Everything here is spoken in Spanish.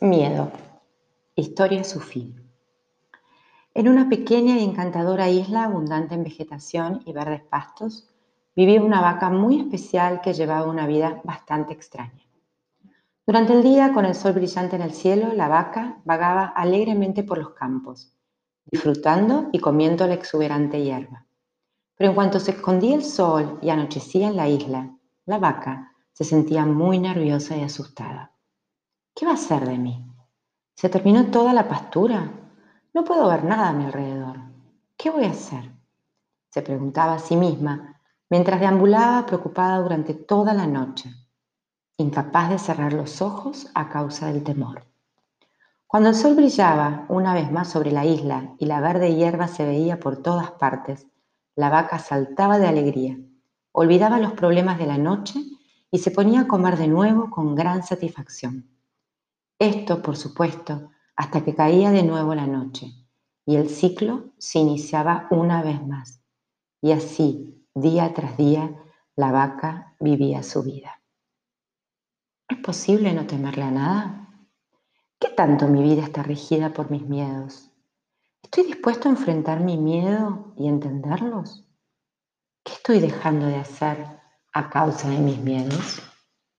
Miedo. Historia su fin. En una pequeña y encantadora isla abundante en vegetación y verdes pastos, vivía una vaca muy especial que llevaba una vida bastante extraña. Durante el día, con el sol brillante en el cielo, la vaca vagaba alegremente por los campos, disfrutando y comiendo la exuberante hierba. Pero en cuanto se escondía el sol y anochecía en la isla, la vaca se sentía muy nerviosa y asustada. ¿Qué va a hacer de mí? Se terminó toda la pastura. No puedo ver nada a mi alrededor. ¿Qué voy a hacer? Se preguntaba a sí misma mientras deambulaba preocupada durante toda la noche, incapaz de cerrar los ojos a causa del temor. Cuando el sol brillaba una vez más sobre la isla y la verde hierba se veía por todas partes, la vaca saltaba de alegría, olvidaba los problemas de la noche y se ponía a comer de nuevo con gran satisfacción. Esto, por supuesto, hasta que caía de nuevo la noche y el ciclo se iniciaba una vez más. Y así, día tras día, la vaca vivía su vida. ¿Es posible no temerle a nada? ¿Qué tanto mi vida está regida por mis miedos? ¿Estoy dispuesto a enfrentar mi miedo y entenderlos? ¿Qué estoy dejando de hacer a causa de mis miedos?